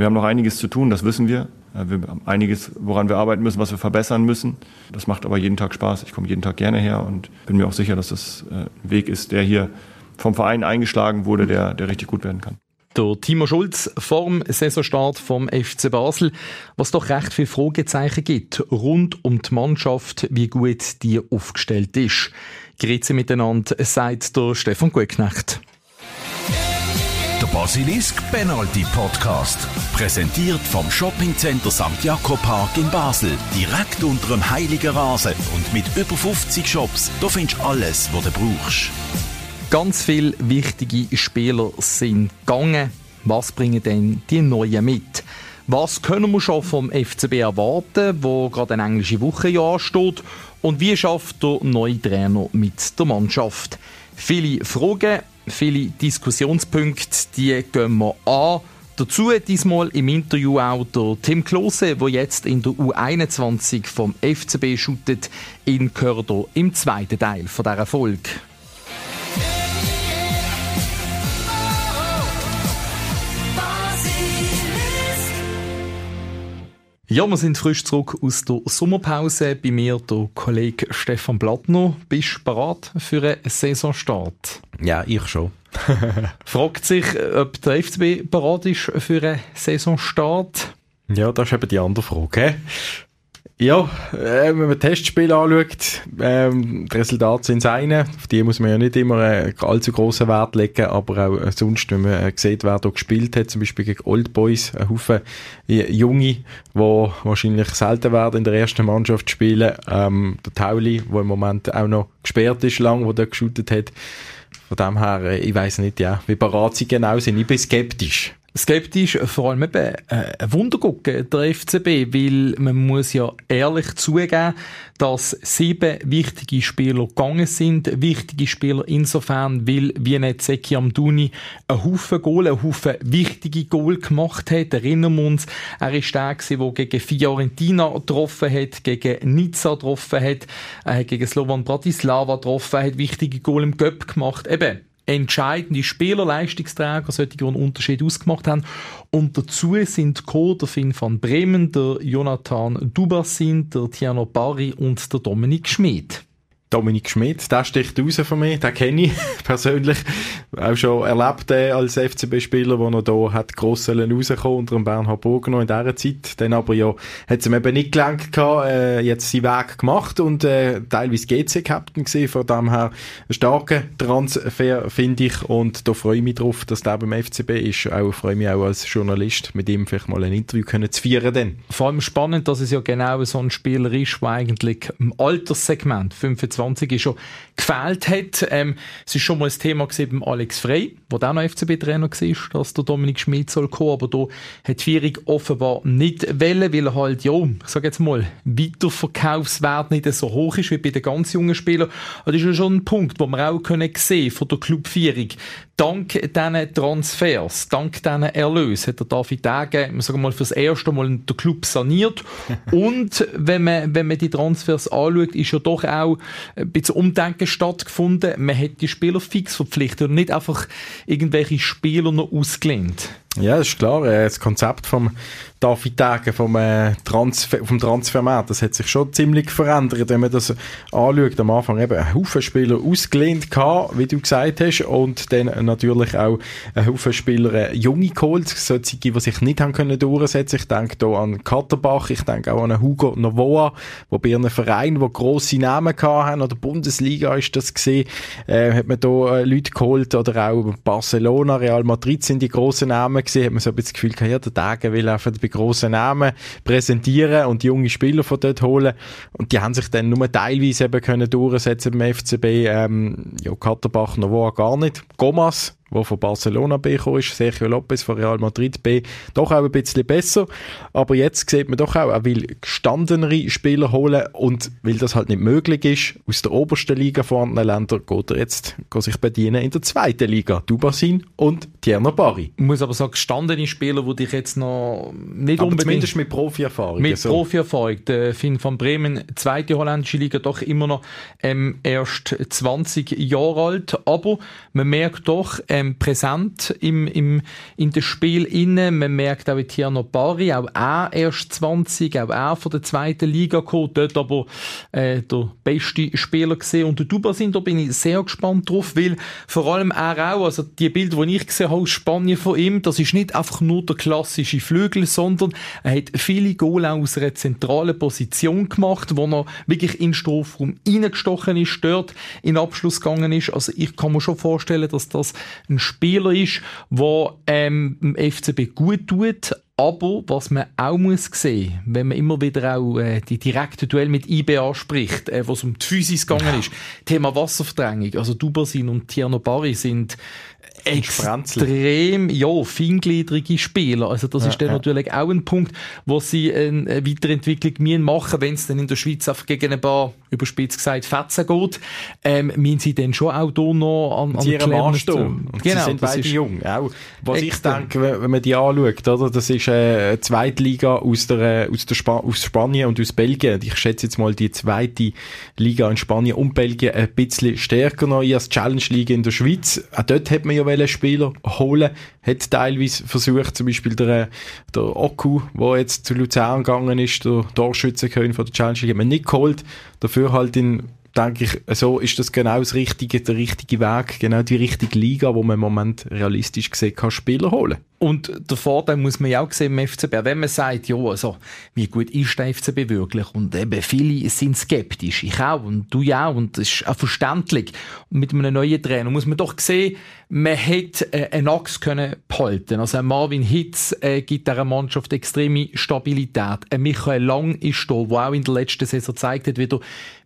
Wir haben noch einiges zu tun, das wissen wir. Wir haben einiges, woran wir arbeiten müssen, was wir verbessern müssen. Das macht aber jeden Tag Spaß. Ich komme jeden Tag gerne her und bin mir auch sicher, dass das äh, ein Weg ist, der hier vom Verein eingeschlagen wurde, der, der richtig gut werden kann. Der Timo Schulz vorm Saisonstart vom FC Basel, was doch recht viele Fragezeichen gibt rund um die Mannschaft, wie gut die aufgestellt ist. Grüezi miteinander, sagt der Stefan Gutknecht. Der Basilisk Penalty Podcast. Präsentiert vom Shoppingcenter St. Jakob Park in Basel. Direkt unter dem Heiligen Rasen und mit über 50 Shops. Da findest du alles, was du brauchst. Ganz viele wichtige Spieler sind gegangen. Was bringen denn die Neuen mit? Was können wir schon vom FCB erwarten, wo gerade eine englische Woche ja ansteht? Und wie schafft der neue Trainer mit der Mannschaft? Viele Fragen, viele Diskussionspunkte, die gehen wir an. Dazu diesmal im Interview auch der Tim Klose, der jetzt in der U21 vom FCB shootet, in Körder im zweiten Teil von dieser Folge. Ja, wir sind frisch zurück aus der Sommerpause. Bei mir der Kollege Stefan Blattner. Bist du bereit für einen Saisonstart? Ja, ich schon. Fragt sich, ob der FCB bereit ist für einen Saisonstart? Ja, das ist eben die andere Frage. Ja, äh, wenn man Testspiele anschaut, ähm, die Resultate sind seine. Auf die muss man ja nicht immer äh, allzu grossen Wert legen, aber auch äh, sonst, wenn man äh, sieht, wer da gespielt hat, zum Beispiel gegen Old Boys, ein Haufen äh, Junge, die wahrscheinlich selten werden in der ersten Mannschaft spielen. Ähm, der Tauli, der im Moment auch noch gesperrt ist, lang, wo der geshootet hat. Von dem her, äh, ich weiß nicht, ja, wie parat sie genau sind. Ich bin skeptisch skeptisch, vor allem eben äh, ein Wunder gucken, der FCB, weil man muss ja ehrlich zugeben, dass sieben wichtige Spieler gegangen sind. Wichtige Spieler insofern, weil wie nicht Seki Amduni einen Haufen Goal, einen Haufen wichtige Goal gemacht hat. Erinnern wir uns, er ist der der gegen Fiorentina getroffen hat, gegen Nizza getroffen hat, äh, gegen Slovan Bratislava getroffen hat, wichtige Goal im Göpp gemacht. Eben, entscheidende Spieler, Leistungsträger, solche, die einen Unterschied ausgemacht haben. Und dazu sind Co. der Finn van Bremen, der Jonathan Dubassin, der Tiano Barry und der Dominik Schmid. Dominik Schmidt, der sticht raus von mir, den kenne ich persönlich, auch schon erlebt äh, als FCB-Spieler, wo er da hat gross rauskommen unter dem Bernhard Burger in dieser Zeit, dann aber ja, hat es ihm eben nicht gelangt gehabt, äh, jetzt seinen Weg gemacht und äh, teilweise GC-Captain gesehen, von dem her ein starker Transfer, finde ich, und da freue ich mich drauf, dass der beim FCB ist, auch freue mich auch als Journalist, mit ihm vielleicht mal ein Interview können zu führen dann. Vor allem spannend, dass es ja genau so ein Spieler ist, der eigentlich im Alterssegment 25 2020 schon gefehlt hat. Ähm, es ist schon mal ein Thema beim Alex Frey, der auch noch FCB-Trainer war, dass der Dominik Schmid soll kommen, aber da hat Vierig offenbar nicht wollen, weil er halt, ja, ich sag jetzt mal, Weiterverkaufswert nicht so hoch ist wie bei den ganz jungen Spielern. das ist ja schon ein Punkt, wo wir auch können sehen von der Club Vierig. Dank diesen Transfers, dank diesen Erlösen hat der David Degen, sagen wir mal, fürs erste Mal den Club saniert. Und wenn man, wenn man die Transfers anschaut, ist ja doch auch ein bisschen Umdenken stattgefunden. Man hat die Spieler fix verpflichtet und nicht einfach irgendwelche Spieler noch ausgelehnt. Ja, das ist klar. Das Konzept vom David Tage, vom, äh, Transfer, vom Transfermarkt, das hat sich schon ziemlich verändert, wenn man das anschaut. Am Anfang eben ein Haufen Spieler ausgelehnt gehabt, wie du gesagt hast, und dann natürlich auch ein Haufen Spieler äh, junge geholt, solche, die sich nicht haben können durchsetzen. Ich denke hier an Katterbach, ich denke auch an Hugo Novoa, wo bei einem Verein, wo grosse Namen haben, oder Bundesliga ist das gesehen, äh, hat man da äh, Leute geholt, oder auch Barcelona, Real Madrid sind die grossen Namen Namen gesehen, hat man so ein bisschen das Gefühl gehabt, ja, der Tage will einfach bei grossen Namen präsentieren und junge Spieler von dort holen. Und die haben sich dann nur teilweise eben können durchsetzen beim FCB. Ähm, ja, Katterbach noch gar nicht. Gomas der von Barcelona B ist, Sergio Lopez von Real Madrid B, doch auch ein bisschen besser. Aber jetzt sieht man doch auch, er will gestandenere Spieler holen und weil das halt nicht möglich ist, aus der obersten Liga vorhandenen Ländern, geht er jetzt geht sich bedienen in der zweiten Liga. Dubasin und Tierno Bari. Ich muss aber sagen, gestandene Spieler, die dich jetzt noch nicht aber unbedingt... zumindest mit Profi-Erfahrung. Mit so. Profi-Erfahrung. Der Finn van Bremen, zweite holländische Liga, doch immer noch ähm, erst 20 Jahre alt. Aber man merkt doch, äh, ähm, präsent im, im, in dem Spiel innen. Man merkt auch Tierno Bari, auch er erst 20, auch er von der zweiten Liga gekommen, dort aber äh, der beste Spieler gesehen. Und der Dubasin, da bin ich sehr gespannt drauf, weil vor allem er auch, also die Bilder, die ich gesehen habe aus Spanien von ihm, das ist nicht einfach nur der klassische Flügel, sondern er hat viele Goal aus einer zentralen Position gemacht, wo er wirklich in den Strafraum reingestochen ist, dort in Abschluss gegangen ist. Also ich kann mir schon vorstellen, dass das ein Spieler ist, der ähm, dem FCB gut tut, aber was man auch muss sehen, wenn man immer wieder auch äh, die direkte Duell mit IB anspricht, äh, was um die Physis gegangen ist, Thema Wasserverdrängung, also Dubersin und Tierno Barry sind extrem, ja, feingliedrige Spieler. Also das ja, ist dann ja. natürlich auch ein Punkt, wo sie eine Weiterentwicklung müssen machen, wenn es dann in der Schweiz einfach gegen ein paar, überspitzt gesagt, Fetzen geht, ähm, müssen sie dann schon auch hier noch an, an sie. Genau, sie sind beide jung. Auch, was extrem. ich denke, wenn man die anschaut, oder, das ist eine äh, Zweitliga aus, der, aus, der Sp aus Spanien und aus Belgien. Ich schätze jetzt mal die zweite Liga in Spanien und Belgien ein bisschen stärker noch als Challenge League in der Schweiz. Auch dort hat man ja Spieler holen, hat teilweise versucht, zum Beispiel der, der Oku, der jetzt zu Luzern gegangen ist, der Torschützenkönig von der Challenge League, hat man nicht geholt, dafür halt in denke ich, so ist das genau das richtige, der richtige Weg, genau die richtige Liga, wo man im Moment realistisch gesehen kann Spieler holen. Und der Vorteil muss man ja auch sehen im FCB, wenn man sagt, ja, also, wie gut ist der FCB wirklich? Und eben viele sind skeptisch. Ich auch und du ja auch. Und das ist auch verständlich. Und mit einem neuen Trainer muss man doch sehen, man hätte äh, einen Achs können behalten. Also Marvin Hitz äh, gibt dieser Mannschaft extreme Stabilität. Ein Michael Lang ist da, der auch in der letzten Saison gezeigt hat, wieder,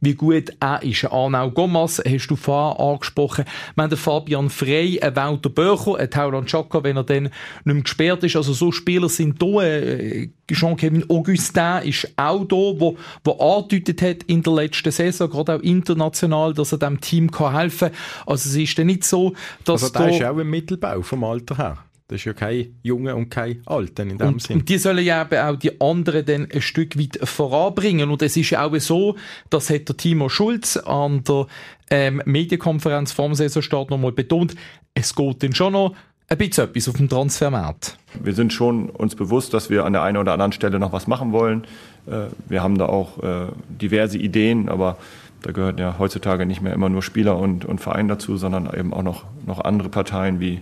wie gut er ist. Arnau Gomas hast du vorher angesprochen. Wir haben den Fabian Frey, ein Walter Böcher, ein Tauland Chaka, wenn er dann nicht mehr gesperrt ist. Also so Spieler sind da. Äh, Jean-Kevin Augustin ist auch da, wo, wo angedeutet hat in der letzten Saison, gerade auch international, dass er dem Team kann helfen kann. Also es ist dann nicht so, dass Also da ist auch ein Mittelbau vom Alter her. Das ist ja kein Junge und kein Alter in dem und, Sinn. Und die sollen ja eben auch die anderen dann ein Stück weit voranbringen. Und es ist ja auch so, das hat der Timo Schulz an der ähm, Medienkonferenz vom Saisonstart nochmal betont, es geht dann schon noch ein bisschen etwas auf dem Transfermarkt. Wir sind schon uns bewusst, dass wir an der einen oder anderen Stelle noch was machen wollen. Äh, wir haben da auch äh, diverse Ideen, aber da gehören ja heutzutage nicht mehr immer nur Spieler und, und Verein dazu, sondern eben auch noch, noch andere Parteien wie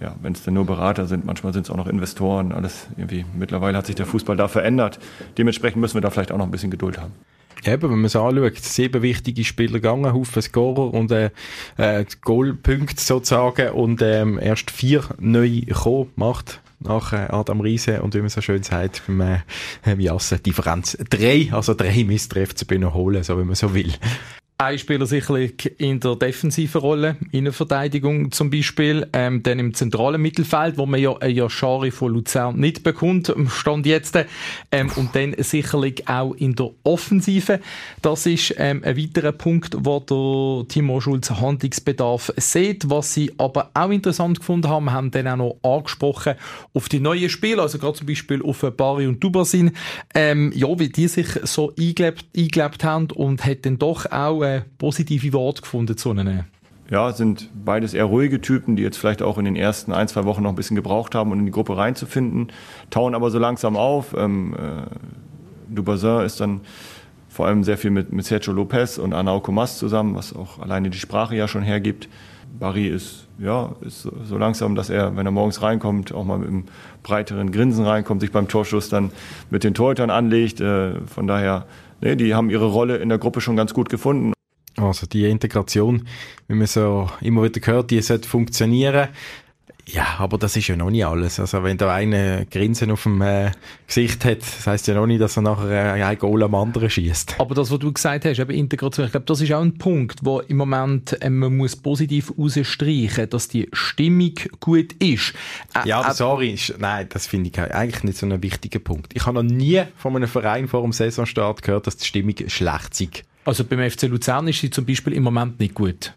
ja, wenn es denn nur Berater sind, manchmal sind es auch noch Investoren, alles irgendwie. Mittlerweile hat sich der Fußball da verändert. Dementsprechend müssen wir da vielleicht auch noch ein bisschen Geduld haben. Eben, wenn man es anschaut, sieben wichtige Spieler gegangen, Haufen Scorer und äh, äh, Goalpunkte sozusagen und ähm, erst vier neue gekommen, macht nach äh, Adam Riese und wie man so schön sagt beim äh, Jassen, Differenz drei, also drei FCB noch holen, so wie man so will. Ein Spieler sicherlich in der defensiven Rolle, Innenverteidigung zum Beispiel, ähm, dann im zentralen Mittelfeld, wo man ja ein Yashari von Luzern nicht bekommt, stand jetzt, ähm, und dann sicherlich auch in der Offensive. Das ist ähm, ein weiterer Punkt, wo der Timo Schulz Handlungsbedarf sieht. Was sie aber auch interessant gefunden haben, haben dann auch noch angesprochen auf die neuen Spiele, also gerade zum Beispiel auf Bari und Dubasin, ähm, ja, wie die sich so eingelebt, eingelebt haben und hat dann doch auch äh, positive Worte gefunden zu ihnen? Ja, sind beides eher ruhige Typen, die jetzt vielleicht auch in den ersten ein, zwei Wochen noch ein bisschen gebraucht haben, um in die Gruppe reinzufinden, tauen aber so langsam auf. Ähm, äh, Dubazin ist dann vor allem sehr viel mit, mit Sergio Lopez und Arnau Comas zusammen, was auch alleine die Sprache ja schon hergibt. Barry ist, ja, ist so, so langsam, dass er, wenn er morgens reinkommt, auch mal mit einem breiteren Grinsen reinkommt, sich beim Torschuss dann mit den Torhütern anlegt. Äh, von daher, nee, die haben ihre Rolle in der Gruppe schon ganz gut gefunden. Also die Integration, wie man so immer wieder hört, die sollte funktionieren. Ja, aber das ist ja noch nicht alles. Also wenn da einer Grinsen auf dem äh, Gesicht hat, das heisst ja noch nicht, dass er nachher äh, ein Goal am anderen schießt. Aber das, was du gesagt hast, eben Integration, ich glaube, das ist auch ein Punkt, wo im Moment äh, man muss positiv rausstreichen, dass die Stimmung gut ist. Äh, ja, aber sorry, ist, nein, das finde ich eigentlich nicht so ein wichtiger Punkt. Ich habe noch nie von einem Verein vor dem Saisonstart gehört, dass die Stimmung schlecht ist. Also beim FC Luzern ist sie zum Beispiel im Moment nicht gut.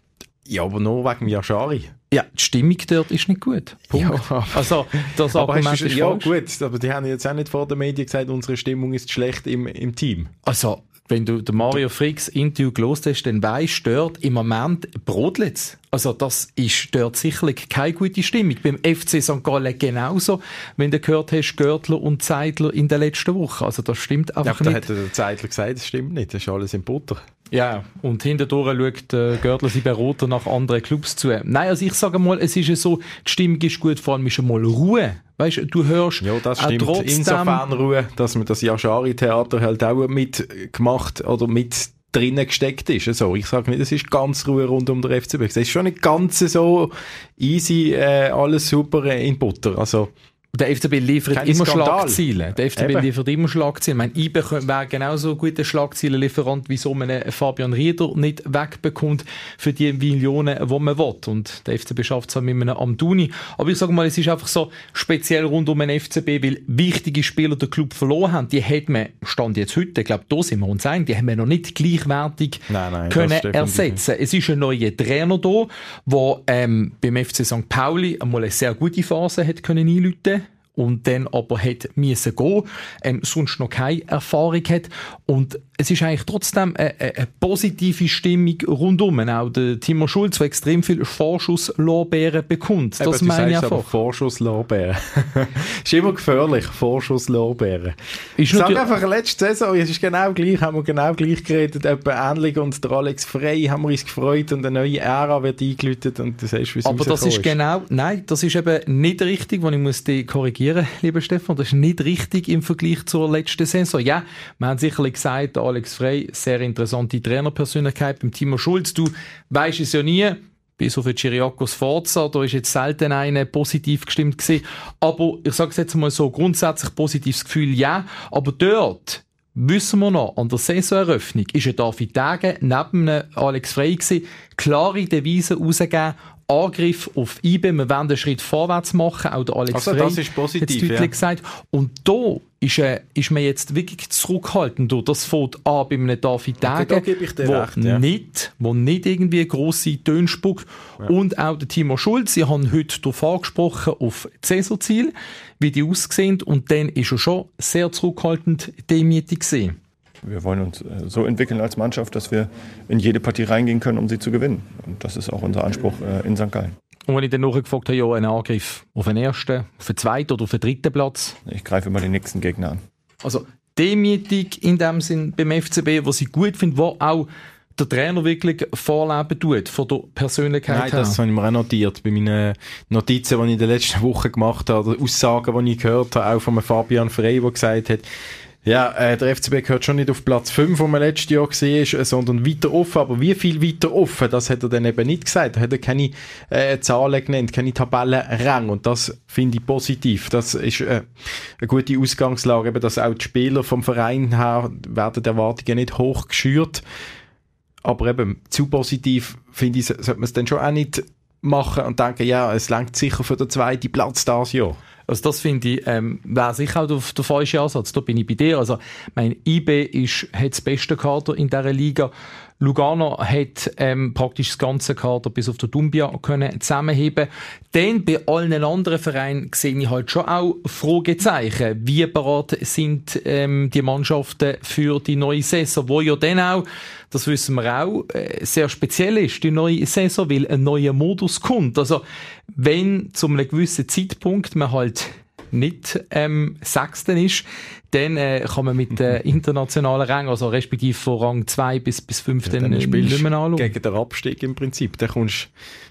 Ja, aber nur wegen Yashari. Ja, die Stimmung dort ist nicht gut. Punkt. Ja, also, das Argument ist Ja, falsch. gut, aber die haben jetzt auch nicht vor den Medien gesagt, unsere Stimmung ist schlecht im, im Team. Also, wenn du den Mario Fricks Interview gelost hast, dann weisst dort im Moment brodelt Also das ist dort sicherlich keine gute Stimmung. Beim FC St. Gallen genauso, wenn du gehört hast, Görtler und Zeidler in der letzten Woche. Also das stimmt einfach ja, nicht. Da hat der Zeidler gesagt, das stimmt nicht, das ist alles in Butter. Ja, und hinterdurch schaut äh, Görtler sie Berater nach anderen Clubs zu. Nein, also ich sage mal, es ist ja so, die Stimmung ist gut, vor allem ist einmal Ruhe. Weißt du, du hörst ja, das stimmt. trotzdem, Insofern Ruhe, dass man das Yashari-Theater halt auch mitgemacht oder mit drinnen gesteckt ist. Also, ich sage nicht, es ist ganz Ruhe rund um den FCB. Es ist schon nicht ganz so easy, äh, alles super in Butter. Also, der FCB liefert Kein immer Skandal. Schlagziele. Der FCB Eben. liefert immer Schlagziele. Ich meine, IBE wäre genauso ein guter Schlagzielenlieferant, wie so man Fabian Rieder nicht wegbekommt für die Millionen, die man will. Und der FCB schafft es auch mit einem Amduni. Aber ich sage mal, es ist einfach so speziell rund um den FCB, weil wichtige Spieler den Club verloren haben. Die hat man, Stand jetzt heute, ich glaube, da sind wir uns einig, die haben wir noch nicht gleichwertig nein, nein, können ersetzen. Es ist ein neuer Trainer da, der ähm, beim FC St. Pauli einmal eine sehr gute Phase hat können einläuten und dann aber hat müssen gehen, ähm, sonst noch keine Erfahrung hat und es ist eigentlich trotzdem eine, eine positive Stimmung rundum. Auch der Timo Schulz, der extrem viel Vorschusslorbeeren bekommt. Das Eben, meine ich einfach. Vorschusslorbeeren. ist immer gefährlich, Vorschusslorbeeren. Ich sage einfach, letzte Saison, es ist genau gleich, haben wir genau gleich geredet, etwa ähnlich und der Alex Frey haben wir uns gefreut und eine neue Ära wird eingeläutet und das heißt, wie Aber das ist, ist genau, nein, das ist eben nicht richtig, wenn ich muss dich korrigieren, lieber Stefan, das ist nicht richtig im Vergleich zur letzten Saison. Ja, wir haben sicherlich gesagt, Alex Frey, sehr interessante Trainerpersönlichkeit. Beim Timo Schulz, du weißt es ja nie, bis auf Chiriakos Forza, da ist jetzt selten einer positiv gestimmt gewesen. Aber ich sage es jetzt mal so, grundsätzlich positives Gefühl, ja. Aber dort wissen wir noch, an der Saisoneröffnung ist ein David Degen neben Alex Frey gewesen, klare Devisen rausgegeben, Angriff auf IBE, wir werden einen Schritt vorwärts machen, auch der Alex also, das ist positiv, deutlich ja. gesagt. Und da ist, äh, ist man jetzt wirklich zurückhaltend. Das fängt an bei einem David Degen, okay, wo, recht, ja. nicht, wo nicht irgendwie grosse Töne spuckt. Ja. Und auch der Timo Schulz, sie haben heute darauf angesprochen, auf Cäsar-Ziel, wie die aussehen. Und dann ist er schon sehr zurückhaltend demütig gesehen. Wir wollen uns äh, so entwickeln als Mannschaft, dass wir in jede Partie reingehen können, um sie zu gewinnen. Und das ist auch unser Anspruch äh, in St. Gallen. Und wenn ich dann nachgefragt habe, ja, ein Angriff auf den ersten, auf den zweiten oder auf den dritten Platz? Ich greife immer den nächsten Gegner an. Also demütig in dem Sinn beim FCB, was ich gut finde, wo auch der Trainer wirklich vorleben tut, von der Persönlichkeit Nein, her. das habe ich mir auch notiert. Bei meinen Notizen, die ich in den letzten Wochen gemacht habe, oder Aussagen, die ich gehört habe, auch von Fabian Frey, der gesagt hat, ja, äh, der FCB gehört schon nicht auf Platz 5, wo man letztes Jahr gesehen ist, sondern weiter offen. Aber wie viel weiter offen, das hat er dann eben nicht gesagt. Er hat er keine äh, Zahlen genannt, keine Tabellenrang. Und das finde ich positiv. Das ist äh, eine gute Ausgangslage, eben, dass auch die Spieler vom Verein her werden die Erwartungen nicht hoch geschürt. Aber eben zu positiv, finde ich, sollte man es dann schon auch nicht machen und denken, ja, es langt sicher für den zweiten Platz das Jahr. Also das finde ich, ähm, wäre sicher auch der, der falsche Ansatz. Da bin ich bei dir. Also mein IB ist, hat das beste Kader in dieser Liga. Lugano hat ähm, praktisch das ganze Kader bis auf der Dumbia können zusammenheben. Dann bei allen anderen Vereinen sehe ich halt schon auch Fragezeichen. Wie bereit sind ähm, die Mannschaften für die neue Saison, wo ja dann auch, das wissen wir auch, äh, sehr speziell ist, die neue Saison, weil ein neuer Modus kommt. Also wenn zu einem gewissen Zeitpunkt man halt nicht ähm, Sechsten ist, dann äh, kann man mit äh, internationalen Rängen, also respektive von Rang 2 bis, bis 5 ja, dann, dann nicht mehr anschauen. Gegen den Abstieg im Prinzip. Dann kommst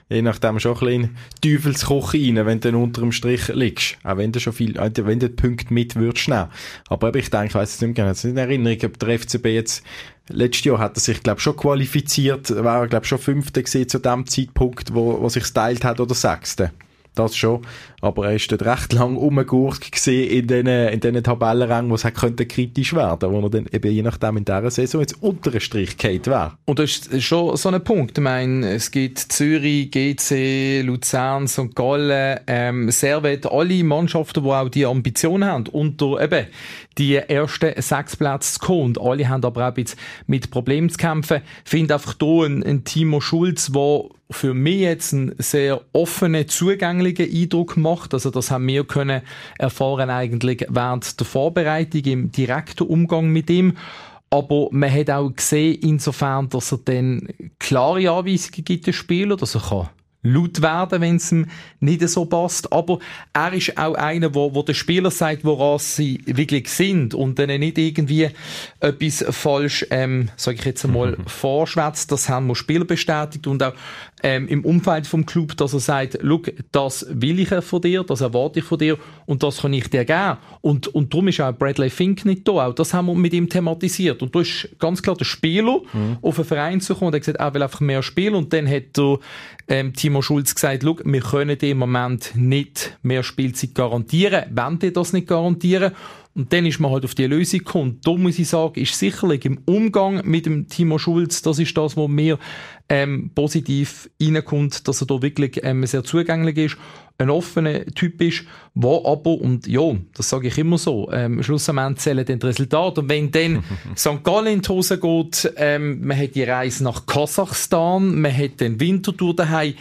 du je nachdem schon ein bisschen Teufelskoch rein, wenn du dann unter dem Strich liegst. Auch wenn du schon viel, äh, wenn du die Punkte mit würdest nehmen. Aber ich denke, ich weiss es nicht mehr genau, jetzt nicht in Erinnerung, ob der FCB jetzt Letztes Jahr hat er sich, glaube schon qualifiziert, war er, glaube schon Fünfter gesehen zu dem Zeitpunkt, wo, wo sich stylt hat, oder Sechster das schon. Aber er ist dort recht lang umgegurkt gesehen in diesen, in diesen Tabellenrängen, wo es könnte kritisch werden, wo er dann eben je nachdem in dieser Saison jetzt unter Strich geht wäre. Und das ist schon so ein Punkt. Ich meine, es gibt Zürich, GC, Luzern, St. Gallen, ähm, Servet, alle Mannschaften, die auch die Ambition haben, unter eben die ersten sechs Plätze zu kommen. Und alle haben aber auch jetzt mit Problemen zu kämpfen. Ich finde einfach hier ein, ein Timo Schulz, der für mich jetzt einen sehr offenen, zugänglichen Eindruck macht. Also das haben wir können erfahren eigentlich während der Vorbereitung im direkten Umgang mit ihm. Aber man hat auch gesehen, insofern, dass er dann klare Anweisungen gibt, den Spieler, dass er kann laut werden, wenn es ihm nicht so passt. Aber er ist auch einer, wo, wo der Spieler sagt, woran sie wirklich sind und dann nicht irgendwie etwas falsch, ähm, sage ich jetzt einmal, vorschwätzt. Das haben wir Spieler bestätigt und auch ähm, im Umfeld vom Club, dass er sagt, look, das will ich von dir, das erwarte ich von dir und das kann ich dir geben. Und, und darum ist auch Bradley Fink nicht da. Auch das haben wir mit ihm thematisiert. Und da ist ganz klar der Spieler mhm. auf einen Verein zu kommen und er hat gesagt, er will einfach mehr spielen und dann hat er ähm, Timo Schulz gesagt, wir können im Moment nicht mehr Spielzeit garantieren, wenn die das nicht garantieren. Und dann ist man halt auf die Lösung gekommen. Da muss ich sagen, ist sicherlich im Umgang mit dem Timo Schulz, das ist das, was mir ähm, positiv reinkommt, dass er da wirklich ähm, sehr zugänglich ist, ein offener Typ ist, wo aber, und ja, das sage ich immer so, ähm, schlussendlich zählen dann die Resultate. Und wenn dann St. Gallen in die Hose geht, ähm, man hat die Reise nach Kasachstan, man hat den Wintertour daheim,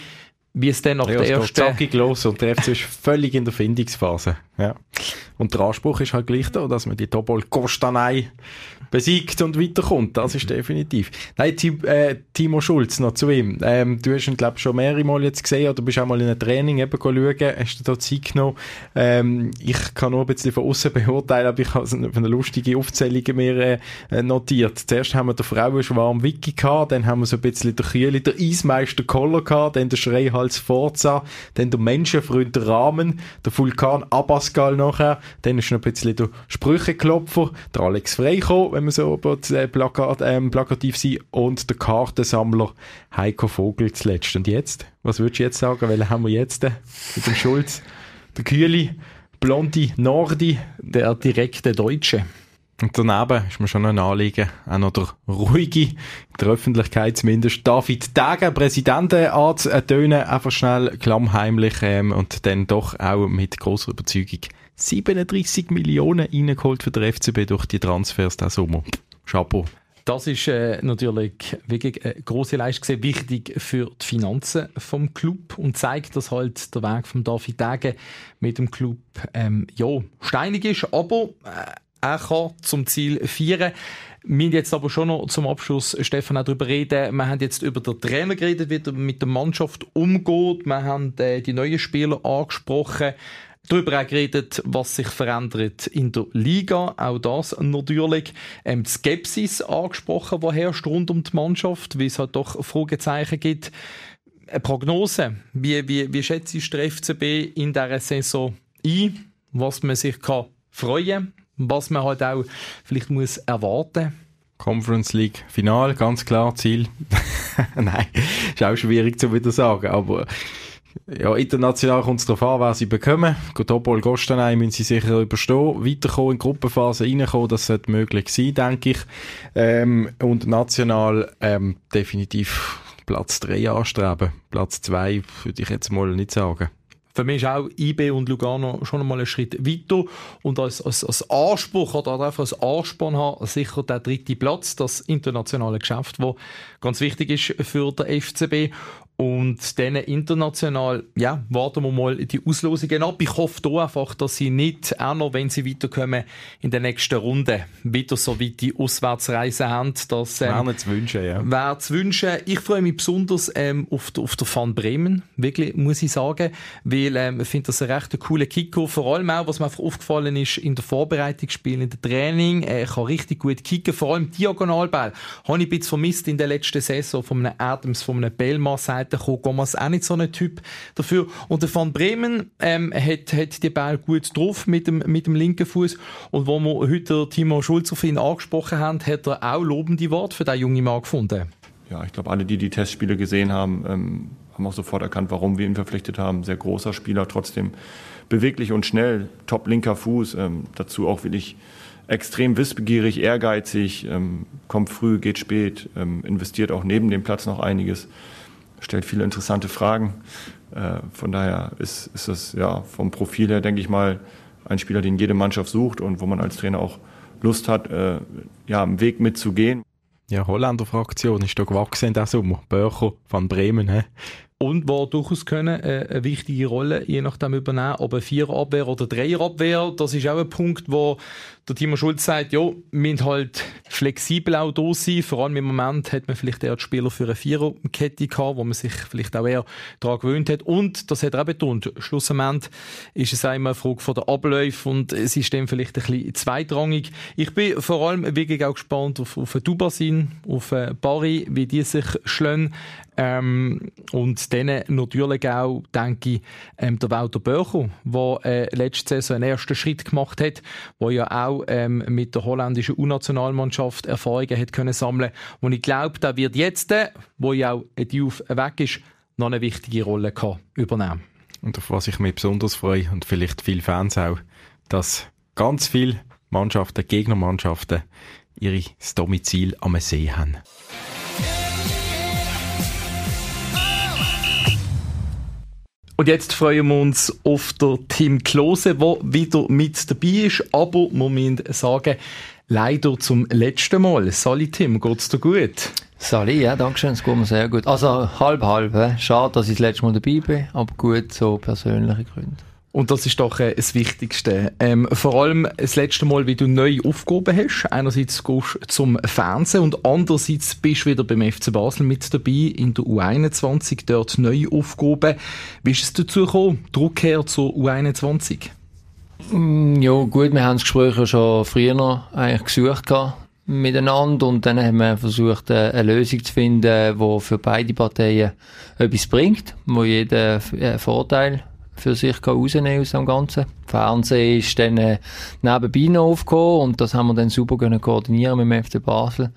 wie es dann nach ja, der ersten... zackig los und der FC ist völlig in der Findungsphase. Ja. Und der Anspruch ist halt gleich da, dass man die Tobol Kostanei besiegt und weiterkommt. Das ist definitiv. Nein, äh, Timo Schulz, noch zu ihm. Ähm, du hast ihn, glaube ich, schon mehrere Mal jetzt gesehen oder bist auch mal in einem Training eben schauen, hast du da Zeit genommen. Ähm, ich kann nur ein bisschen von außen beurteilen, aber ich habe eine lustige Aufzählung mir äh, notiert. Zuerst haben wir den Frauenschwarm Wiki gehabt, dann haben wir so ein bisschen der Kühle, der Eismeister Koller gehabt, dann der Schreihals Forza, dann der Menschenfreund Rahmen, der Vulkan Abascal nachher, dann ist noch ein bisschen der Sprücheklopfer, der Alex gekommen, wenn wir so äh, plakat, ähm, plakativ sind, und der Kartensammler Heiko Vogel zuletzt. Und jetzt? Was würdest du jetzt sagen? Welchen haben wir jetzt? Mit dem Schulz, der Kühli, Blondi, Nordi. Der direkte Deutsche. Und daneben ist mir schon ein Anliegen, auch noch der ruhige, in der Öffentlichkeit zumindest, David Degen, Präsidenten anzutönen, einfach schnell klammheimlich ähm, und dann doch auch mit großer Überzeugung 37 Millionen reingeholt für den FCB durch die Transfers diesen Sommer. Chapeau. Das ist äh, natürlich wirklich eine grosse Leistung, wichtig für die Finanzen vom Club und zeigt, dass halt der Weg von David Degen mit dem Club ähm, ja, steinig ist, aber äh, er kann zum Ziel feiern. Wir haben jetzt aber schon noch zum Abschluss, Stefan, auch darüber reden. Wir haben jetzt über den Trainer geredet, wie er mit der Mannschaft umgeht. Wir haben äh, die neuen Spieler angesprochen darüber auch geredet, was sich verändert in der Liga. Auch das natürlich. Ähm, die Skepsis angesprochen, die herrscht rund um die Mannschaft, wie es halt doch Fragezeichen gibt. Eine Prognose. Wie, wie, wie schätzt du der FCB in dieser Saison ein? Was man sich kann freuen was man halt auch vielleicht muss erwarten Conference League Final, ganz klar Ziel. Nein, ist auch schwierig zu wieder sagen, aber ja, international kommt es darauf an, wer sie bekommen. Gotopol, Gostanei müssen sie sicher überstehen, weiterkommen, in die Gruppenphase reinkommen, das sollte möglich sein, denke ich. Ähm, und national ähm, definitiv Platz 3 anstreben. Platz 2 würde ich jetzt mal nicht sagen. Für mich ist auch IB und Lugano schon einmal einen Schritt weiter und als, als, als Anspruch oder einfach als Ansporn haben, sicher der dritte Platz, das internationale Geschäft, das ganz wichtig ist für den FCB. Und dann international, ja, warten wir mal die Auslosungen ab. Ich hoffe da einfach, dass sie nicht, auch noch, wenn sie weiterkommen, in der nächsten Runde wieder so weit die Auswärtsreise haben. Das ähm, wäre zu wünschen, ja. Wäre zu wünschen. Ich freue mich besonders ähm, auf, auf der Van Bremen, wirklich, muss ich sagen, weil ähm, ich finde das ein recht cooler Kicker. Vor allem auch, was mir einfach aufgefallen ist, in der Vorbereitungsspiel, in der Training, er kann richtig gut kicken, vor allem Diagonalball. Habe ich ein bisschen vermisst in der letzten Saison von einem Adams, von einem Bellmar, Seite gekommen. Gomas auch nicht so ein Typ dafür. Und der Van Bremen ähm, hat, hat die Ball gut drauf mit dem, mit dem linken Fuß. Und wo wir heute Timo Schulz auf ihn angesprochen haben, hat er auch lobende Worte für den jungen Mann gefunden. Ja, ich glaube, alle, die die Testspiele gesehen haben, ähm, haben auch sofort erkannt, warum wir ihn verpflichtet haben. Sehr großer Spieler, trotzdem beweglich und schnell, top linker Fuß, ähm, dazu auch wirklich extrem wissbegierig, ehrgeizig, ähm, kommt früh, geht spät, ähm, investiert auch neben dem Platz noch einiges stellt viele interessante Fragen. Äh, von daher ist, ist das ja vom Profil her, denke ich mal, ein Spieler, den jede Mannschaft sucht und wo man als Trainer auch Lust hat, äh, ja, am Weg mitzugehen. Ja, Holländer Fraktion ist da gewachsen in diesem Sommer. Börcher von Bremen. He? Und wo durchaus können äh, eine wichtige Rolle, je nachdem übernehmen, ob eine Viererabwehr oder Dreierabwehr. Das ist auch ein Punkt, wo der Timo Schulz sagt, ja, wir müssen halt flexibel auch da sein. Vor allem im Moment hat man vielleicht eher die Spieler für eine Viererkette gehabt, wo man sich vielleicht auch eher daran gewöhnt hat. Und, das hat er auch betont, schlussendlich ist es einmal eine Frage von der Abläufe und es ist dann vielleicht ein bisschen zweitrangig. Ich bin vor allem wirklich auch gespannt auf, auf Dubasin, auf Barry, wie die sich schlagen. Ähm, und dann natürlich auch, denke ich, ähm, der Walter Böcher, der äh, letzte Saison einen ersten Schritt gemacht hat, der ja auch ähm, mit der holländischen U-Nationalmannschaft Erfahrungen hat können sammeln Und ich glaube, da wird jetzt, äh, wo ja auch Diouf weg ist, noch eine wichtige Rolle übernehmen. Und auf was ich mich besonders freue und vielleicht viele Fans auch, dass ganz viele Mannschaften, Gegnermannschaften, ihre Domizil am See haben. Und jetzt freuen wir uns auf den Tim Klose, der wieder mit dabei ist. Aber müssen sagen, leider zum letzten Mal. Sali Tim, geht's dir gut? Sali, ja, danke schön, es geht mir sehr gut. Also halb, halb. Schade, dass ich das letzte Mal dabei bin, aber gut, so persönliche Gründe. Und das ist doch äh, das Wichtigste. Ähm, vor allem das letzte Mal, wie du neue Aufgaben hast. Einerseits gehst du zum Fernsehen und andererseits bist du wieder beim FC Basel mit dabei in der U21, dort neue Aufgaben. Wie ist es dazu gekommen, die Rückkehr zur U21? Mm, ja, gut, wir haben das Gespräch schon früher eigentlich gesucht gehabt miteinander und dann haben wir versucht, äh, eine Lösung zu finden, die für beide Parteien etwas bringt, wo jeder einen äh, Vorteil für sich rausnehmen aus dem Ganzen. Fernsehen ist dann äh, nebenbei noch aufgekommen und das haben wir dann super können koordinieren mit dem FC Basel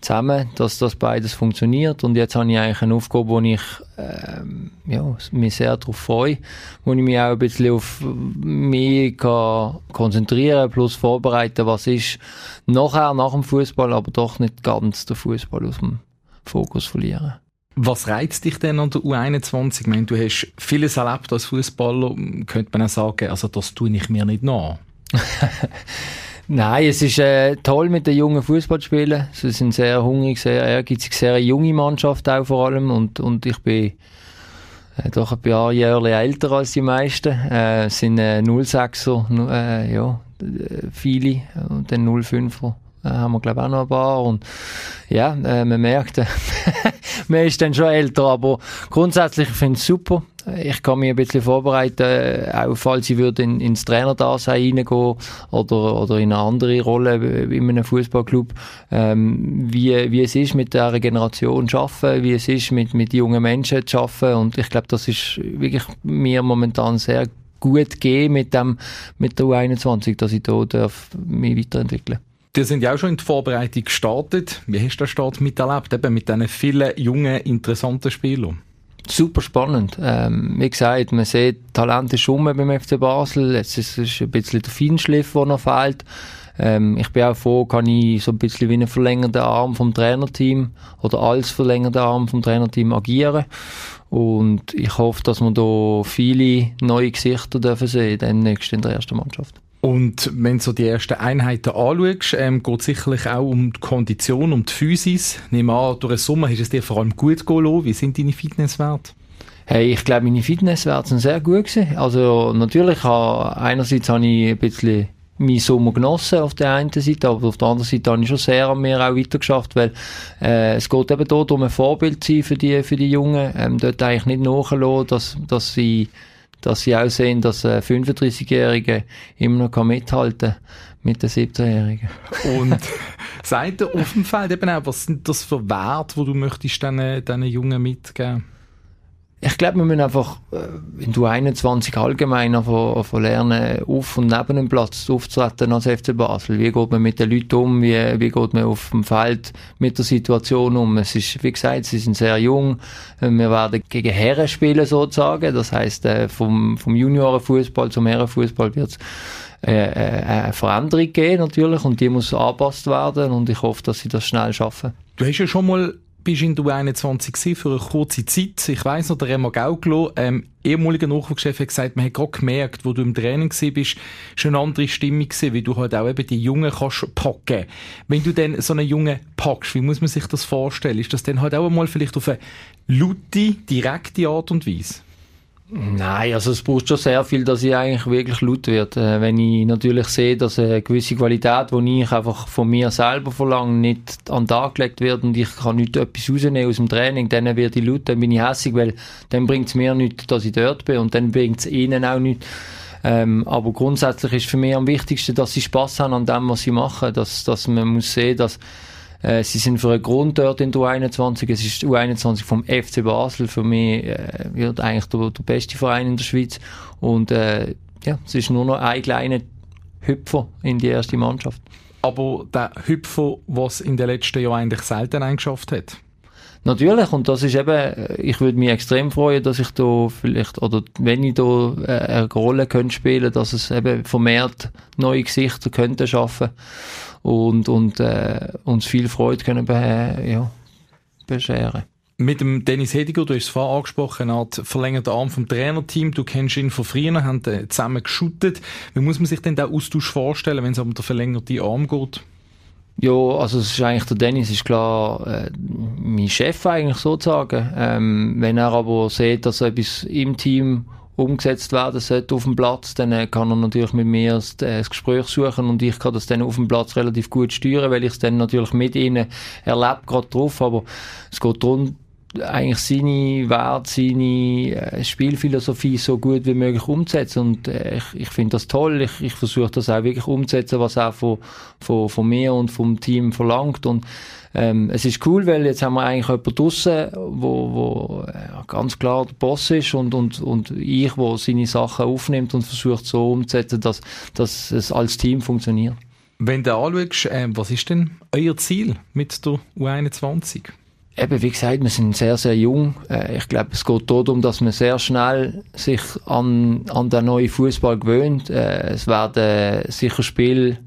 zusammen, dass das beides funktioniert und jetzt habe ich eigentlich eine Aufgabe, wo ich ähm, ja, mich sehr darauf freue, wo ich mich auch ein bisschen auf mich kann konzentrieren plus vorbereiten, was ist nachher, nach dem Fußball, aber doch nicht ganz den Fußball aus dem Fokus verlieren. Was reizt dich denn an der U21? Ich meine, du hast vieles erlebt als Fußballer, könnte man auch sagen, also das tue ich mir nicht nach. Nein, es ist äh, toll mit den jungen Fußballspielern. Sie sind sehr hungrig, sehr ehrgeizig, sehr junge Mannschaft auch vor allem und, und ich bin äh, doch ein paar Jahre älter als die meisten. Äh, sind äh, 06er, äh, ja, viele und dann 05er äh, haben wir glaube auch noch ein paar. Und ja, äh, man merkt, man ist dann schon älter, aber grundsätzlich finde ich es super. Ich kann mich ein bisschen vorbereiten, äh, auch falls ich würde in, ins Trainerdasein reingehen oder, oder in eine andere Rolle in einem Fußballclub, ähm, wie, wie es ist, mit dieser Generation zu arbeiten, wie es ist, mit, mit jungen Menschen zu arbeiten. Und ich glaube, das ist wirklich mir momentan sehr gut gegeben mit dem, mit der U21, dass ich da darf mich weiterentwickeln die sind ja auch schon in die Vorbereitung gestartet. Wie hast du den Start miterlebt, eben mit diesen vielen jungen, interessanten Spielern? Super spannend. Ähm, wie gesagt, man sieht, Talent ist rum beim FC Basel. Jetzt ist es ein bisschen der Feinschliff, der noch fehlt. Ähm, ich bin auch froh, kann ich so ein bisschen wie ein verlängerter Arm vom Trainerteam oder als verlängerter Arm vom Trainerteam agieren. Und ich hoffe, dass wir da viele neue Gesichter dürfen sehen, dann nächst in der ersten Mannschaft. Und wenn du so die ersten Einheiten anschaust, ähm, geht es sicherlich auch um die Kondition, um die Physis. Nimm an, durch den Sommer ist es dir vor allem gut gegangen. Wie sind deine Fitnesswerte? Hey, ich glaube, meine Fitnesswerte sind sehr gut gewesen. Also, natürlich, einerseits habe ich ein bisschen meinen Sommer genossen auf der einen Seite, aber auf der anderen Seite habe ich schon sehr an mir auch weitergeschafft, weil äh, es geht eben dort um ein Vorbild zu sein für die, für die Jungen, ähm, dort eigentlich nicht nachlassen, dass, dass sie dass sie auch sehen, dass ein 35-Jährige immer noch mithalten kann mit den 17-Jährigen. Und seid ihr Feld eben auch, was sind das für Werte, die du möchtest diesen, diesen Jungen mitgeben? Ich glaube, wir müssen einfach äh, in du 21 allgemein einfach, lernen, auf und neben dem Platz aufzutreten als FC Basel. Wie geht man mit den Leuten um? Wie, wie geht man auf dem Feld mit der Situation um? Es ist, wie gesagt, sie sind sehr jung. Wir werden gegen Herren spielen sozusagen. Das heißt, äh, vom, vom Juniorenfußball zum Herrenfußball wird es äh, eine Veränderung geben natürlich und die muss angepasst werden und ich hoffe, dass sie das schnell schaffen. Du hast ja schon mal bist in der U21 für eine kurze Zeit. Ich weiss noch, der Remo Gauglo, ähm, ehemaliger Nachwuchschef, hat gesagt, man hat gerade gemerkt, wo du im Training warst, bist, schon eine andere Stimmung gewesen, weil du halt auch eben die Jungen kannst packen. Wenn du dann so einen Jungen packst, wie muss man sich das vorstellen? Ist das dann halt auch einmal vielleicht auf eine laute, direkte Art und Weise? Nein, also es braucht schon sehr viel, dass ich eigentlich wirklich laut werde. Äh, wenn ich natürlich sehe, dass eine gewisse Qualität, die ich einfach von mir selber verlange, nicht an den Tag gelegt wird und ich kann nicht etwas rausnehmen aus dem Training, dann werde ich laut, dann bin ich hässig, weil dann bringt es mir nichts, dass ich dort bin und dann bringt es ihnen auch nichts. Ähm, aber grundsätzlich ist für mich am wichtigsten, dass sie Spaß haben an dem, was sie machen. Dass, dass man muss sehen, dass äh, sie sind für einen Grund dort in der U21. Es ist die U21 vom FC Basel. Für mich äh, wird eigentlich der, der beste Verein in der Schweiz. Und äh, ja, es ist nur noch ein kleiner Hüpfer in die erste Mannschaft. Aber der Hüpfer, was in den letzten Jahren eigentlich selten eingeschafft hat. Natürlich, und das ist eben, ich würde mich extrem freuen, dass ich da vielleicht, oder wenn ich da äh, eine Rolle könnte spielen, dass es eben vermehrt neue Gesichter könnte schaffen und, und äh, uns viel Freude können be ja, bescheren. Mit dem Dennis Hediger, du hast es vorhin angesprochen, eine Art verlängerter Arm vom Trainerteam. Du kennst ihn von früher, haben zusammen geschuttet. Wie muss man sich denn den Austausch vorstellen, wenn es um den verlängerten Arm geht? Ja, also es ist eigentlich der Dennis ist klar äh, mein Chef eigentlich sozusagen. Ähm, wenn er aber sieht, dass etwas im Team umgesetzt werden sollte auf dem Platz, dann äh, kann er natürlich mit mir das, äh, Gespräch suchen und ich kann das dann auf dem Platz relativ gut steuern, weil ich es dann natürlich mit ihnen erlebe gerade drauf, aber es geht darum, eigentlich seine Werte, seine äh, Spielphilosophie so gut wie möglich umzusetzen. Und ich, ich finde das toll, ich, ich versuche das auch wirklich umzusetzen, was er von, von, von mir und vom Team verlangt. Und ähm, es ist cool, weil jetzt haben wir eigentlich jemanden draussen, wo, wo äh, ganz klar der Boss ist und, und, und ich, wo seine Sachen aufnimmt und versucht so umzusetzen, dass, dass es als Team funktioniert. Wenn du anschaust, äh, was ist denn euer Ziel mit der U21? Eben, wie gesagt, wir sind sehr, sehr jung. Äh, ich glaube, es geht darum, dass man sehr schnell sich an, an den neuen Fußball gewöhnt. Äh, es werden sicher Spiele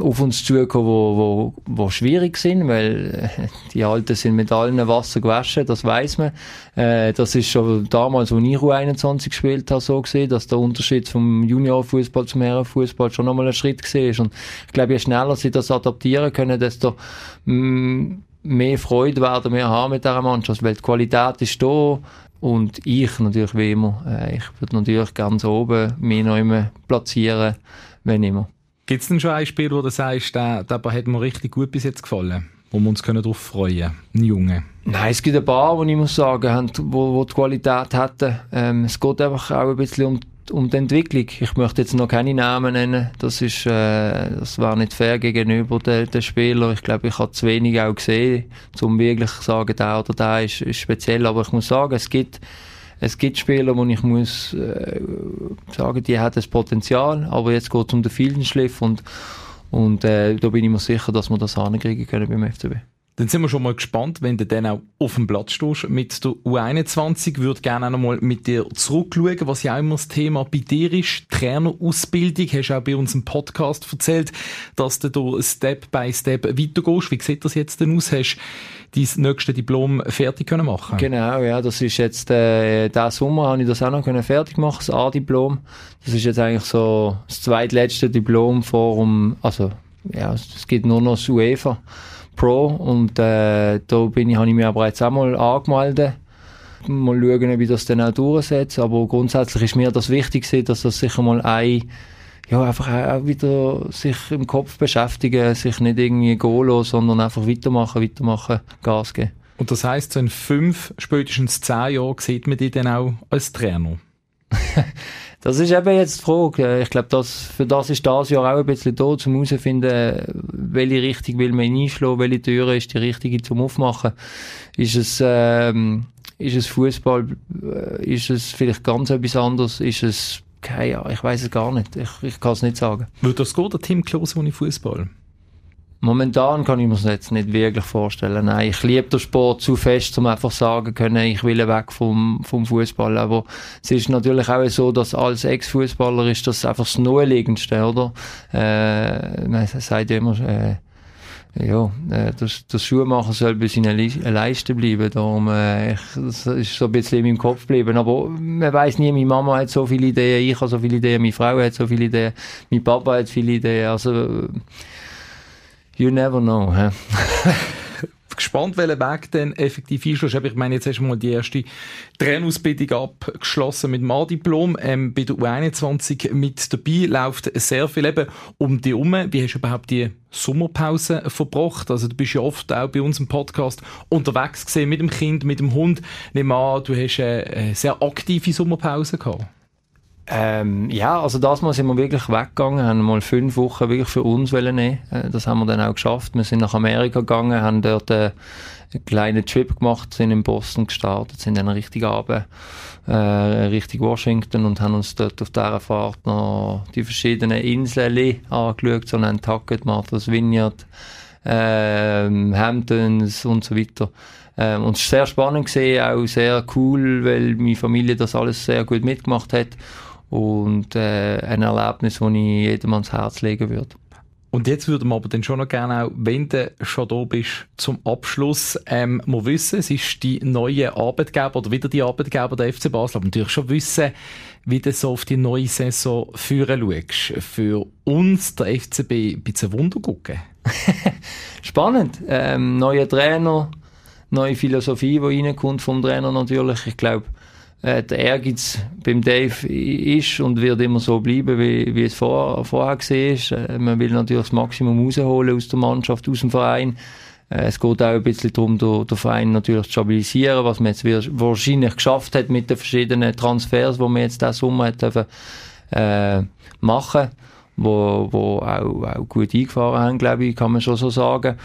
auf uns zukommen, wo, wo, wo schwierig sind, weil äh, die Alten sind mit allen Wasser gewaschen, das weiß man. Äh, das ist schon damals, als ich U21 gespielt habe, so gesehen, dass der Unterschied vom Juniorfußball zum Herrenfußball schon nochmal ein Schritt gesehen ist. Und ich glaube, je schneller sie das adaptieren können, desto mh, mm, mehr Freude werden wir haben mit dieser Mannschaft, weil die Qualität ist da und ich natürlich wie immer, äh, ich würde natürlich ganz oben mich noch immer platzieren, wenn immer. Gibt es denn schon ein Spiel, wo du sagst, der, der hat mir richtig gut bis jetzt gefallen? Wo wir uns darauf freuen können? Ein Junge? Nein, es gibt ein paar, wo ich muss sagen, haben, wo, wo die Qualität hatten. Ähm, es geht einfach auch ein bisschen um, um die Entwicklung. Ich möchte jetzt noch keine Namen nennen. Das ist, äh, das war nicht fair gegenüber den, den Spielern. Ich glaube, ich habe zu wenig auch gesehen, um wirklich zu sagen, der oder der ist, ist speziell. Aber ich muss sagen, es gibt es gibt Spieler, wo ich muss äh, sagen, die haben das Potenzial, aber jetzt geht es um den Fildenschliff und, und äh, da bin ich mir sicher, dass wir das ankriegen können beim FCB. Dann sind wir schon mal gespannt, wenn du dann auch auf dem Platz stehst mit der U21. Würde gerne auch noch mal mit dir zurückschauen, was ja auch immer das Thema bei dir ist. Trainerausbildung. Hast du auch bei uns im Podcast erzählt, dass du da Step by Step weitergehst. Wie sieht das jetzt denn aus? Hast dein nächste Diplom fertig können machen Genau, ja, das ist jetzt, äh, diesen Sommer habe ich das auch noch können fertig machen, das A-Diplom. Das ist jetzt eigentlich so das zweitletzte Diplom vor um, also, ja, es gibt nur noch das UEFA Pro und äh, da bin ich, habe ich mich aber jetzt auch mal angemeldet. Mal schauen, ob ich das dann auch durchsetze, aber grundsätzlich ist mir das wichtig, dass das sicher mal ein ja, einfach auch wieder sich im Kopf beschäftigen, sich nicht irgendwie gehen lassen, sondern einfach weitermachen, weitermachen, Gas geben. Und das heisst, so in fünf, spätestens zehn Jahren sieht man dich dann auch als Trainer? das ist eben jetzt die Frage. Ich glaube, das, für das ist das Jahr auch ein bisschen da, um herauszufinden, welche Richtung will man einschlagen, welche Tür ist die richtige zum Aufmachen. Ist es, ähm, ist es Fußball? Äh, ist es vielleicht ganz etwas anderes? Ist es keine Ahnung, ich weiß es gar nicht. Ich, ich kann es nicht sagen. Würde das gut, der Team Klose ohne Fußball? Momentan kann ich mir das jetzt nicht wirklich vorstellen. Nein, ich liebe den Sport zu fest, um einfach sagen können, ich will weg vom, vom Fußball. Aber es ist natürlich auch so, dass als Ex-Fußballer ist das einfach das Naheliegendste, oder? Äh, man sagt immer, äh, ja, äh, das, das Schuhmacher soll bei seinen Leisten bleiben. Darum, äh, ich, das ist so ein bisschen in meinem Kopf geblieben. Aber man weiß nie, meine Mama hat so viele Ideen, ich habe so viele Ideen, meine Frau hat so viele Ideen, mein Papa hat viele Ideen. Also, you never know. Hä? gespannt, welchen Weg denn effektiv einschlägt. Ich meine, jetzt hast du mal die erste Trainausbildung abgeschlossen mit dem A-Diplom. Ähm, bei der U21 mit dabei läuft sehr viel eben um dich herum. Wie hast du überhaupt die Sommerpause verbracht? Also du bist ja oft auch bei uns im Podcast unterwegs gesehen mit dem Kind, mit dem Hund. Nimm an, du hast eine sehr aktive Sommerpause gehabt. Ähm, ja, also das Mal sind wir wirklich weggegangen, haben mal fünf Wochen wirklich für uns nehmen. Äh, das haben wir dann auch geschafft. Wir sind nach Amerika gegangen, haben dort äh, einen kleinen Trip gemacht, sind in Boston gestartet, sind dann richtig Abend äh, Richtung Washington und haben uns dort auf dieser Fahrt noch die verschiedenen Inseln angeschaut, so Nantucket, Martha's Vineyard, ähm, Hamptons und so weiter. Ähm, und es war sehr spannend gesehen, auch sehr cool, weil meine Familie das alles sehr gut mitgemacht hat und äh, ein Erlebnis, das ich jedem ans Herz legen würde. Und jetzt würden wir aber dann schon noch gerne auch, wenn du schon da bist, zum Abschluss ähm, mal wissen, es ist die neue Arbeitgeber oder wieder die Arbeitgeber der FC Basel, aber natürlich schon wissen, wie du so auf die neue Saison führen schaust. Für uns, der FCB, ein bisschen Wunder gucken. Spannend. Ähm, neuer Trainer, neue Philosophie, die reinkommt vom Trainer natürlich. Ich glaube, äh, der Ehrgeiz beim Dave ist und wird immer so bleiben, wie, wie es vor, vorher war. Äh, man will natürlich das Maximum rausholen aus der Mannschaft, aus dem Verein. Äh, es geht auch ein bisschen darum, den, den Verein natürlich zu stabilisieren, was man jetzt wahrscheinlich geschafft hat mit den verschiedenen Transfers, die man jetzt diesen Sommer hat dürfen, äh, machen wo, wo auch, auch gut eingefahren haben, glaube ich, kann man schon so sagen.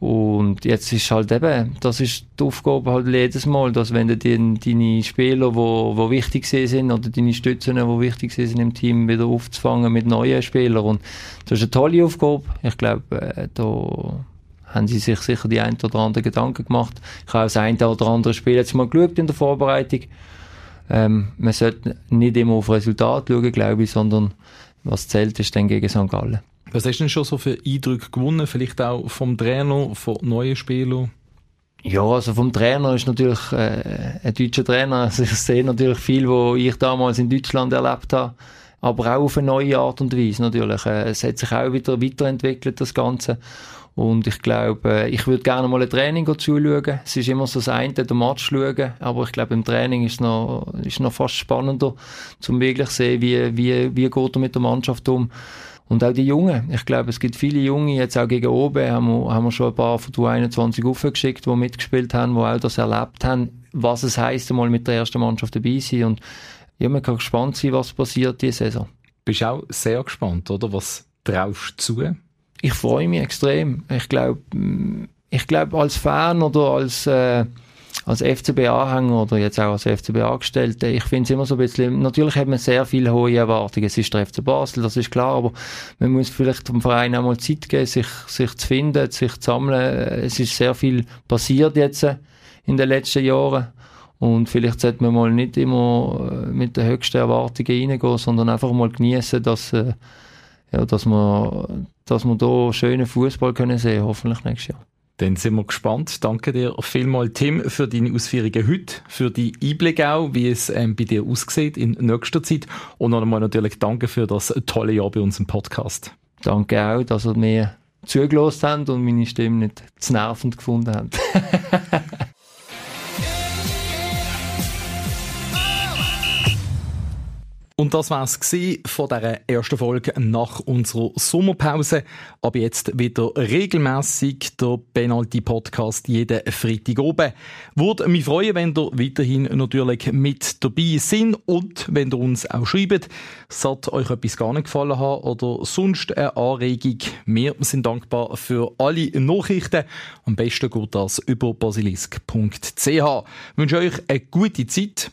Und jetzt ist halt eben, das ist die Aufgabe halt jedes Mal, dass wenn du den, deine Spieler, wo, wo wichtig sind, oder deine Stützen, die wichtig sind im Team, wieder aufzufangen mit neuen Spielern. Und das ist eine tolle Aufgabe. Ich glaube, äh, da haben sie sich sicher die ein oder andere Gedanken gemacht. Ich habe das ein oder andere Spiel jetzt mal geschaut in der Vorbereitung. Ähm, man sollte nicht immer auf Resultat schauen, glaube ich, sondern was zählt, ist dann gegen St. Gallen. Was hast du denn schon so für Eindrücke gewonnen? Vielleicht auch vom Trainer, von neuen Spielern? Ja, also vom Trainer ist natürlich äh, ein deutscher Trainer. Also ich sehe natürlich viel, was ich damals in Deutschland erlebt habe. Aber auch auf eine neue Art und Weise natürlich. Äh, es hat sich auch wieder weiterentwickelt, das Ganze. Und ich glaube, ich würde gerne mal ein Training zuschauen. Es ist immer so das eine, den Match schauen. Aber ich glaube, im Training ist es noch, ist noch fast spannender, zum wirklich sehen, wie, wie, wie geht er mit der Mannschaft um. Und auch die Jungen. Ich glaube, es gibt viele Junge, jetzt auch gegen oben, haben wir, haben wir schon ein paar von der 21 aufgeschickt, die mitgespielt haben, die auch das erlebt haben, was es heisst, einmal mit der ersten Mannschaft dabei sein. Und ja, man kann gespannt sein, was passiert diese Saison. Bist auch sehr gespannt, oder? Was traust du zu? Ich freue mich extrem. Ich glaube, ich glaube als Fan oder als äh, als FCB-Anhänger oder jetzt auch als FCB-Angestellter, ich finde es immer so ein bisschen, natürlich hat man sehr viele hohe Erwartungen. Es ist der FC Basel, das ist klar, aber man muss vielleicht dem Verein auch mal Zeit geben, sich, sich zu finden, sich zu sammeln. Es ist sehr viel passiert jetzt in den letzten Jahren. Und vielleicht sollte man mal nicht immer äh, mit den höchsten Erwartungen reingehen, sondern einfach mal genießen, dass, äh, ja, dass wir, dass wir da schönen Fußball können sehen, hoffentlich nächstes Jahr. Dann sind wir gespannt. Danke dir vielmals, Tim, für deine Ausführungen heute, für die Einblicke auch, wie es ähm, bei dir aussieht in nächster Zeit. Und noch einmal natürlich danke für das tolle Jahr bei uns im Podcast. Danke auch, dass ihr mir zugelassen habt und meine Stimme nicht zu nervend gefunden habt. Und das war es von dieser ersten Folge nach unserer Sommerpause. Aber jetzt wieder regelmäßig der Penalty Podcast jeden Freitag oben. Würde mich freuen, wenn ihr weiterhin natürlich mit dabei sind und wenn ihr uns auch schreibt, sollte euch etwas gar nicht gefallen haben oder sonst eine Anregung. Wir sind dankbar für alle Nachrichten. Am besten geht das über basilisk.ch. Ich wünsche euch eine gute Zeit